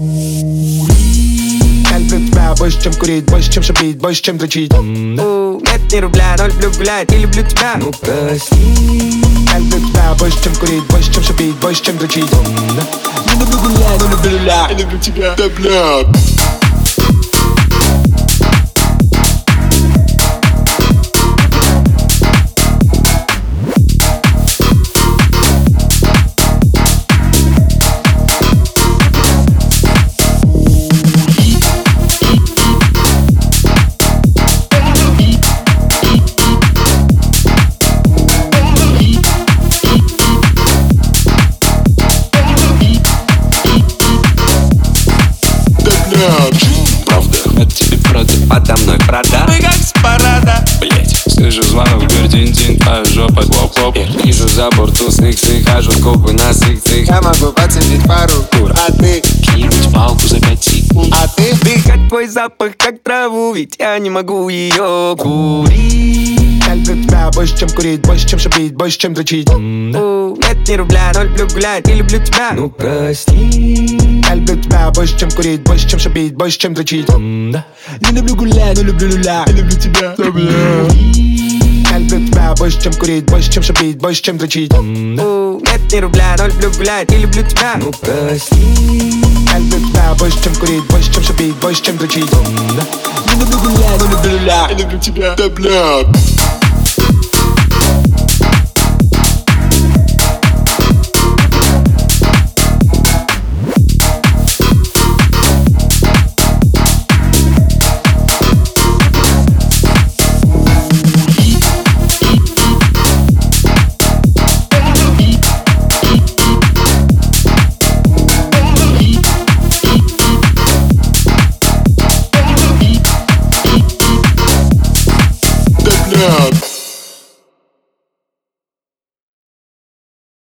Я люблю тебя больше, чем курить, больше, чем шипить, больше, чем дрочить У, Нет ни рубля, но люблю гулять и люблю тебя Ну прости Я люблю тебя больше, чем курить, больше, чем шипить, больше, чем дрочить Не люблю гулять, но люблю Правда, от тебе правда. Подо мной прода Мы как с парада. Блять, слышу звонок, дверь тин-тин, а жопа хлоп-хлоп вижу за борт устных хожу скопы на сых Я могу поцепить пару кур, а ты, Кинуть палку за пять секунд а ты? Дыхать твой запах, как траву Ведь я не могу ее курить Я люблю тебя больше, чем курить, больше, чем шипить, больше, чем дрочить Нет ни рубля, но люблю гулять и люблю тебя Ну прости Я люблю тебя больше, чем курить, больше, чем шипить, больше, чем дрочить Не люблю гулять, но люблю люля Я люблю тебя, Я люблю тебя больше, чем курить, больше, чем шипить, больше, чем дрочить Нет ни рубля, но люблю гулять и люблю тебя Ну прости Я люблю тебя больше, чем курить, больше, чем шипить, больше, чем дрочить Не люблю гулять, но люблю люля Я люблю тебя, да бля Да бля